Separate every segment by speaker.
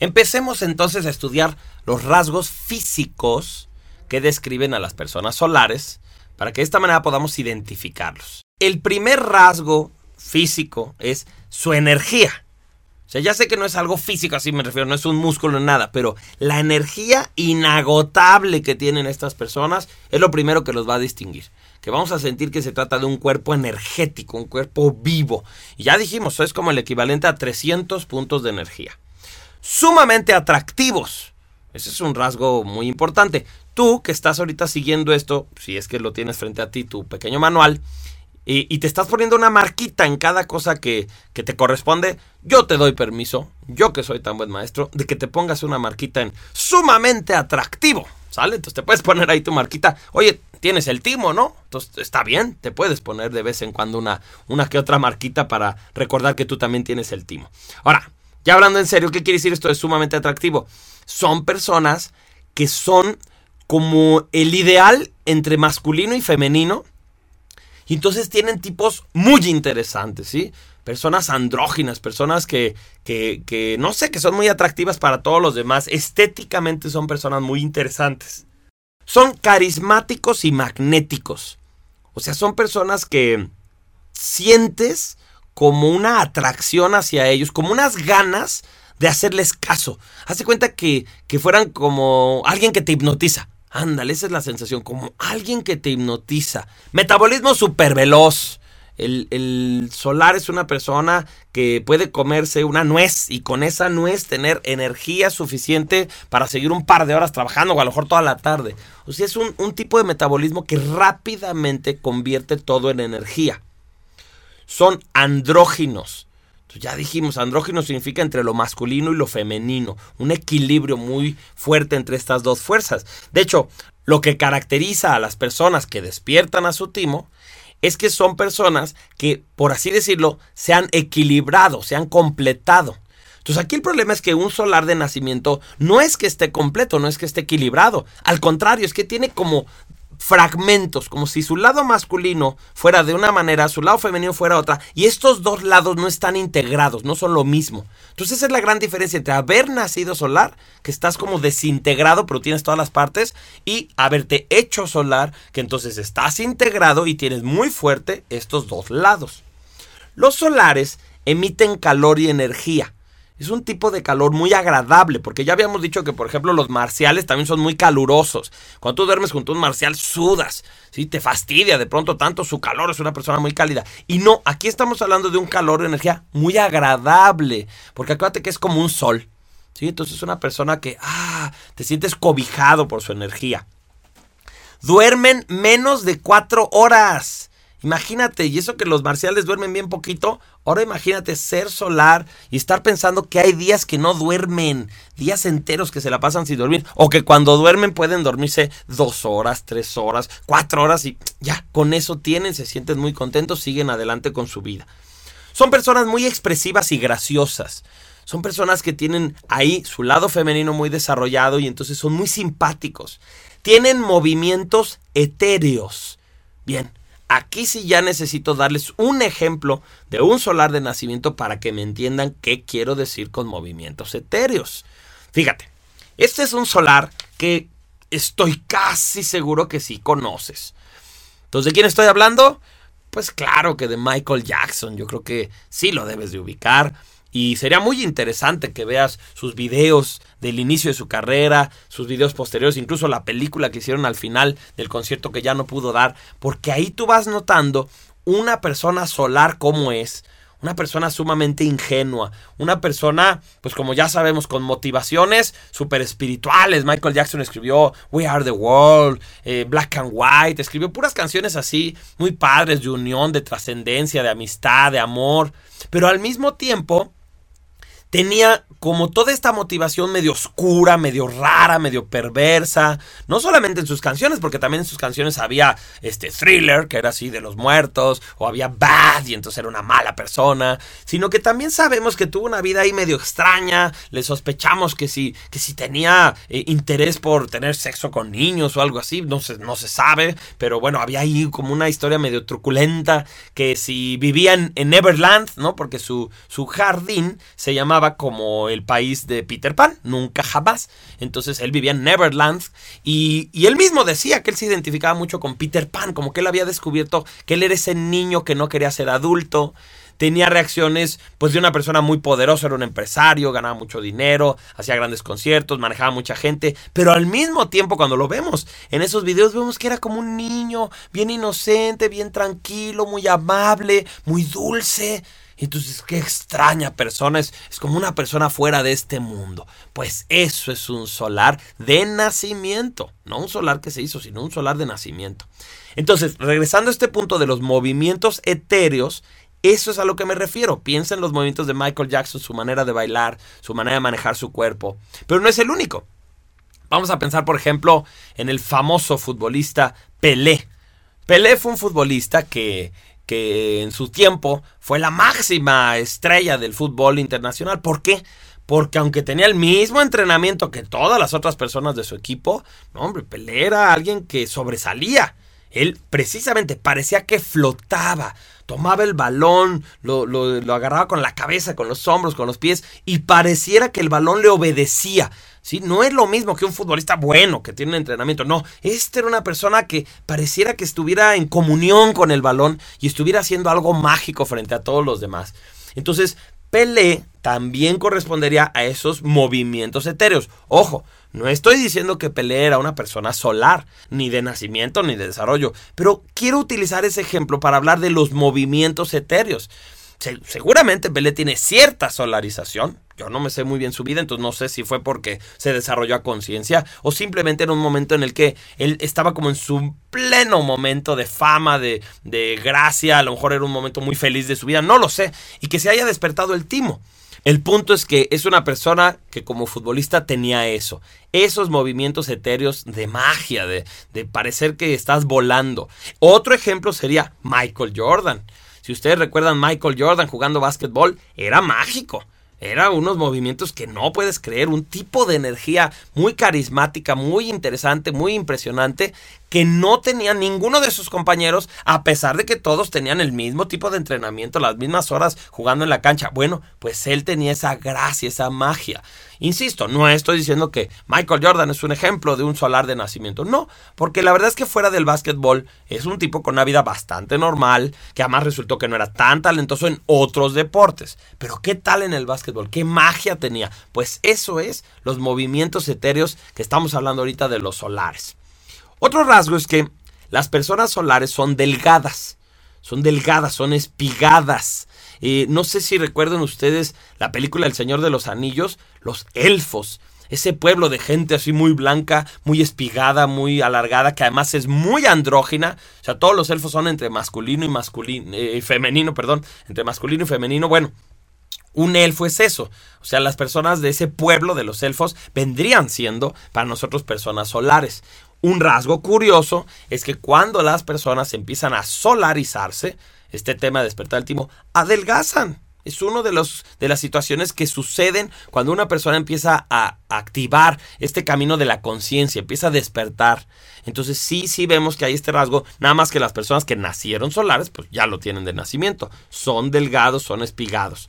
Speaker 1: Empecemos entonces a estudiar los rasgos físicos que describen a las personas solares para que de esta manera podamos identificarlos. El primer rasgo físico es su energía. O sea, ya sé que no es algo físico, así me refiero, no es un músculo nada, pero la energía inagotable que tienen estas personas es lo primero que los va a distinguir. Que vamos a sentir que se trata de un cuerpo energético, un cuerpo vivo. Y ya dijimos, es como el equivalente a 300 puntos de energía. Sumamente atractivos. Ese es un rasgo muy importante. Tú que estás ahorita siguiendo esto, si es que lo tienes frente a ti, tu pequeño manual, y, te estás poniendo una marquita en cada cosa que, que, te corresponde, yo te doy permiso, yo que soy tan buen maestro, de que te pongas una marquita en sumamente atractivo. ¿Sale? Entonces te puedes poner ahí tu marquita. Oye, tienes el timo, ¿no? Entonces está bien, te puedes poner de vez en cuando una, una que otra marquita para recordar que tú también tienes el timo. Ahora, ya hablando en serio, ¿qué quiere decir esto de sumamente atractivo? Son personas que son como el ideal entre masculino y femenino y entonces tienen tipos muy interesantes, ¿sí? Personas andróginas, personas que, que, que, no sé, que son muy atractivas para todos los demás. Estéticamente son personas muy interesantes. Son carismáticos y magnéticos. O sea, son personas que sientes como una atracción hacia ellos, como unas ganas de hacerles caso. Hace cuenta que, que fueran como alguien que te hipnotiza. Ándale, esa es la sensación, como alguien que te hipnotiza. Metabolismo súper veloz. El, solar es una persona que puede comerse una nuez y con esa nuez tener energía suficiente para seguir un par de horas trabajando o a lo mejor toda la tarde. O sea, es un, un tipo de metabolismo que rápidamente convierte todo en energía. Son andróginos ya dijimos, andrógeno significa entre lo masculino y lo femenino, un equilibrio muy fuerte entre estas dos fuerzas. De hecho, lo que caracteriza a las personas que despiertan a su timo es que son personas que, por así decirlo, se han equilibrado, se han completado. Entonces aquí el problema es que un solar de nacimiento no es que esté completo, no es que esté equilibrado. Al contrario, es que tiene como fragmentos, como si su lado masculino fuera de una manera, su lado femenino fuera otra, y estos dos lados no están integrados, no son lo mismo. Entonces esa es la gran diferencia entre haber nacido solar, que estás como desintegrado, pero tienes todas las partes, y haberte hecho solar, que entonces estás integrado y tienes muy fuerte estos dos lados. Los solares emiten calor y energía. Es un tipo de calor muy agradable, porque ya habíamos dicho que, por ejemplo, los marciales también son muy calurosos. Cuando tú duermes junto a un marcial, sudas, ¿sí? Te fastidia de pronto tanto su calor, es una persona muy cálida. Y no, aquí estamos hablando de un calor de energía muy agradable, porque acuérdate que es como un sol, ¿sí? Entonces es una persona que, ah, te sientes cobijado por su energía. Duermen menos de cuatro horas. Imagínate, y eso que los marciales duermen bien poquito, ahora imagínate ser solar y estar pensando que hay días que no duermen, días enteros que se la pasan sin dormir, o que cuando duermen pueden dormirse dos horas, tres horas, cuatro horas y ya, con eso tienen, se sienten muy contentos, siguen adelante con su vida. Son personas muy expresivas y graciosas. Son personas que tienen ahí su lado femenino muy desarrollado y entonces son muy simpáticos. Tienen movimientos etéreos. Bien, Aquí sí ya necesito darles un ejemplo de un solar de nacimiento para que me entiendan qué quiero decir con movimientos etéreos. Fíjate, este es un solar que estoy casi seguro que sí conoces. Entonces, ¿de quién estoy hablando? Pues claro que de Michael Jackson. Yo creo que sí lo debes de ubicar. Y sería muy interesante que veas sus videos del inicio de su carrera, sus videos posteriores, incluso la película que hicieron al final del concierto que ya no pudo dar, porque ahí tú vas notando una persona solar como es, una persona sumamente ingenua, una persona, pues como ya sabemos, con motivaciones súper espirituales. Michael Jackson escribió We Are the World, eh, Black and White, escribió puras canciones así, muy padres, de unión, de trascendencia, de amistad, de amor, pero al mismo tiempo tenía como toda esta motivación medio oscura, medio rara, medio perversa, no solamente en sus canciones, porque también en sus canciones había este thriller, que era así de los muertos, o había bad, y entonces era una mala persona, sino que también sabemos que tuvo una vida ahí medio extraña, le sospechamos que si, que si tenía eh, interés por tener sexo con niños o algo así, no se, no se sabe, pero bueno, había ahí como una historia medio truculenta, que si vivía en, Neverland, ¿no? Porque su, su jardín se llamaba como el país de Peter Pan, nunca jamás. Entonces él vivía en Neverland y, y, él mismo decía que él se identificaba mucho con Peter Pan, como que él había descubierto que él era ese niño que no quería ser adulto. Tenía reacciones pues de una persona muy poderosa, era un empresario, ganaba mucho dinero, hacía grandes conciertos, manejaba mucha gente, pero al mismo tiempo cuando lo vemos en esos videos vemos que era como un niño, bien inocente, bien tranquilo, muy amable, muy dulce. Entonces, qué extraña persona, es, es, como una persona fuera de este mundo. Pues eso es un solar de nacimiento, no un solar que se hizo, sino un solar de nacimiento. Entonces, regresando a este punto de los movimientos etéreos, eso es a lo que me refiero. Piensa en los movimientos de Michael Jackson, su manera de bailar, su manera de manejar su cuerpo. Pero no es el único. Vamos a pensar, por ejemplo, en el famoso futbolista Pelé. Pelé fue un futbolista que que en su tiempo fue la máxima estrella del fútbol internacional. ¿Por qué? Porque aunque tenía el mismo entrenamiento que todas las otras personas de su equipo, hombre, Pelé era alguien que sobresalía. Él precisamente parecía que flotaba, tomaba el balón, lo, lo, agarraba con la cabeza, con los hombros, con los pies, y pareciera que el balón le obedecía. ¿sí? No es lo mismo que un futbolista bueno que tiene un entrenamiento. No, este era una persona que pareciera que estuviera en comunión con el balón y estuviera haciendo algo mágico frente a todos los demás. Entonces, Pelé también correspondería a esos movimientos etéreos. Ojo, no estoy diciendo que Pelé era una persona solar, ni de nacimiento ni de desarrollo, pero quiero utilizar ese ejemplo para hablar de los movimientos etéreos seguramente Pelé tiene cierta solarización. Yo no me sé muy bien su vida, entonces no sé si fue porque se desarrolló a conciencia o simplemente en un momento en el que él estaba como en su pleno momento de fama, de, de gracia, a lo mejor era un momento muy feliz de su vida, no lo sé, y que se haya despertado el timo. El punto es que es una persona que como futbolista tenía eso, esos movimientos etéreos de magia, de, de parecer que estás volando. Otro ejemplo sería Michael Jordan. Si ustedes recuerdan Michael Jordan jugando básquetbol, era mágico. Era unos movimientos que no puedes creer, un tipo de energía muy carismática, muy interesante, muy impresionante, que no tenía ninguno de sus compañeros, a pesar de que todos tenían el mismo tipo de entrenamiento, las mismas horas jugando en la cancha. Bueno, pues él tenía esa gracia, esa magia. Insisto, no estoy diciendo que Michael Jordan es un ejemplo de un solar de nacimiento, no, porque la verdad es que fuera del básquetbol es un tipo con una vida bastante normal, que además resultó que no era tan talentoso en otros deportes. Pero ¿qué tal en el básquetbol? ¿Qué magia tenía? Pues eso es los movimientos etéreos que estamos hablando ahorita de los solares. Otro rasgo es que las personas solares son delgadas, son delgadas, son espigadas. Eh, no sé si recuerdan ustedes la película El Señor de los Anillos, los elfos. Ese pueblo de gente así muy blanca, muy espigada, muy alargada, que además es muy andrógina. O sea, todos los elfos son entre masculino y masculino, eh, femenino, perdón, entre masculino y femenino. Bueno, un elfo es eso. O sea, las personas de ese pueblo de los elfos vendrían siendo para nosotros personas solares. Un rasgo curioso es que cuando las personas empiezan a solarizarse, este tema de despertar el timo, adelgazan. Es una de, de las situaciones que suceden cuando una persona empieza a activar este camino de la conciencia, empieza a despertar. Entonces sí, sí vemos que hay este rasgo, nada más que las personas que nacieron solares, pues ya lo tienen de nacimiento. Son delgados, son espigados.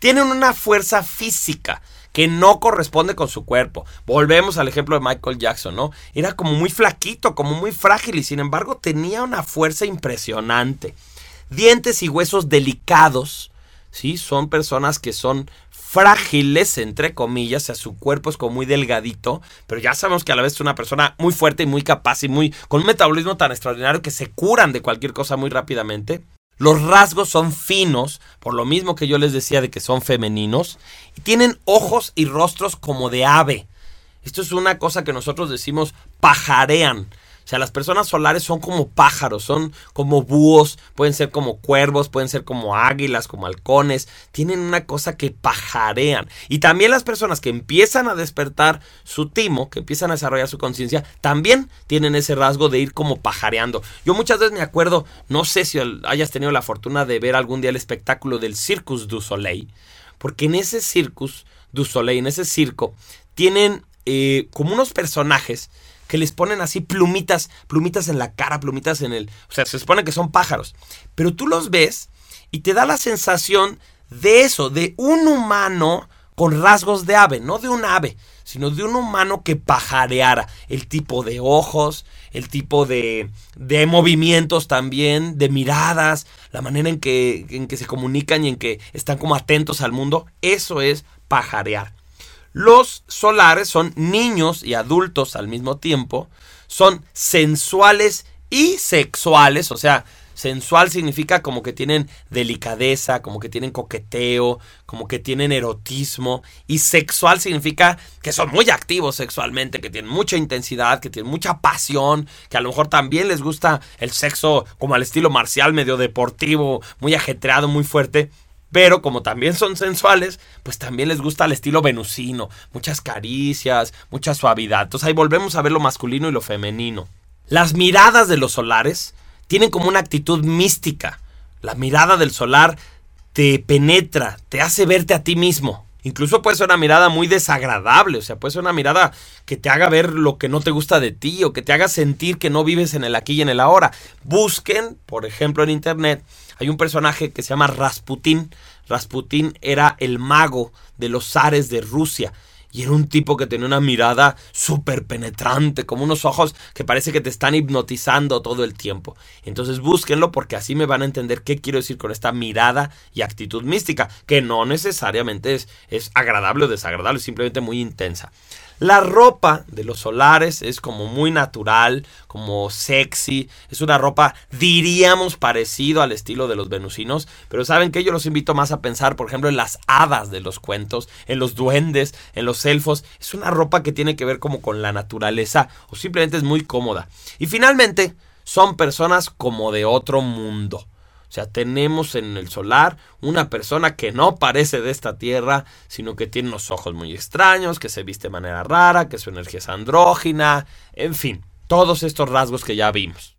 Speaker 1: Tienen una fuerza física que no corresponde con su cuerpo. Volvemos al ejemplo de Michael Jackson, ¿no? Era como muy flaquito, como muy frágil y sin embargo tenía una fuerza impresionante. Dientes y huesos delicados, ¿sí? Son personas que son frágiles, entre comillas, o sea, su cuerpo es como muy delgadito, pero ya sabemos que a la vez es una persona muy fuerte y muy capaz y muy con un metabolismo tan extraordinario que se curan de cualquier cosa muy rápidamente. Los rasgos son finos, por lo mismo que yo les decía de que son femeninos, y tienen ojos y rostros como de ave. Esto es una cosa que nosotros decimos pajarean. O sea, las personas solares son como pájaros, son como búhos, pueden ser como cuervos, pueden ser como águilas, como halcones, tienen una cosa que pajarean. Y también las personas que empiezan a despertar su timo, que empiezan a desarrollar su conciencia, también tienen ese rasgo de ir como pajareando. Yo muchas veces me acuerdo, no sé si hayas tenido la fortuna de ver algún día el espectáculo del Circus du Soleil, porque en ese Circus du Soleil, en ese circo, tienen eh, como unos personajes que les ponen así plumitas, plumitas en la cara, plumitas en el... O sea, se supone que son pájaros. Pero tú los ves y te da la sensación de eso, de un humano con rasgos de ave, no de un ave, sino de un humano que pajareara. El tipo de ojos, el tipo de, de movimientos también, de miradas, la manera en que, en que se comunican y en que están como atentos al mundo. Eso es pajarear. Los solares son niños y adultos al mismo tiempo, son sensuales y sexuales, o sea, sensual significa como que tienen delicadeza, como que tienen coqueteo, como que tienen erotismo. Y sexual significa que son muy activos sexualmente, que tienen mucha intensidad, que tienen mucha pasión, que a lo mejor también les gusta el sexo como al estilo marcial, medio deportivo, muy ajetreado, muy fuerte. Pero como también son sensuales, pues también les gusta el estilo venusino, muchas caricias, mucha suavidad. Entonces ahí volvemos a ver lo masculino y lo femenino. Las miradas de los solares tienen como una actitud mística. La mirada del solar te penetra, te hace verte a ti mismo. Incluso puede ser una mirada muy desagradable, o sea, puede ser una mirada que te haga ver lo que no te gusta de ti o que te haga sentir que no vives en el aquí y en el ahora. Busquen, por ejemplo, en internet, hay un personaje que se llama Rasputín. Rasputín era el mago de los zares de Rusia y era un tipo que tenía una mirada súper penetrante, como unos ojos que parece que te están hipnotizando todo el tiempo. Entonces búsquenlo porque así me van a entender qué quiero decir con esta mirada y actitud mística, que no necesariamente es, es agradable o desagradable, es simplemente muy intensa. La ropa de los solares es como muy natural, como sexy. Es una ropa, diríamos, parecido al estilo de los venusinos. Pero saben que yo los invito más a pensar, por ejemplo, en las hadas de los cuentos, en los duendes, en los elfos. Es una ropa que tiene que ver como con la naturaleza o simplemente es muy cómoda. Y finalmente, son personas como de otro mundo. O sea, tenemos en el solar una persona que no parece de esta tierra, sino que tiene unos ojos muy extraños, que se viste de manera rara, que su energía es andrógina, en fin, todos estos rasgos que ya vimos.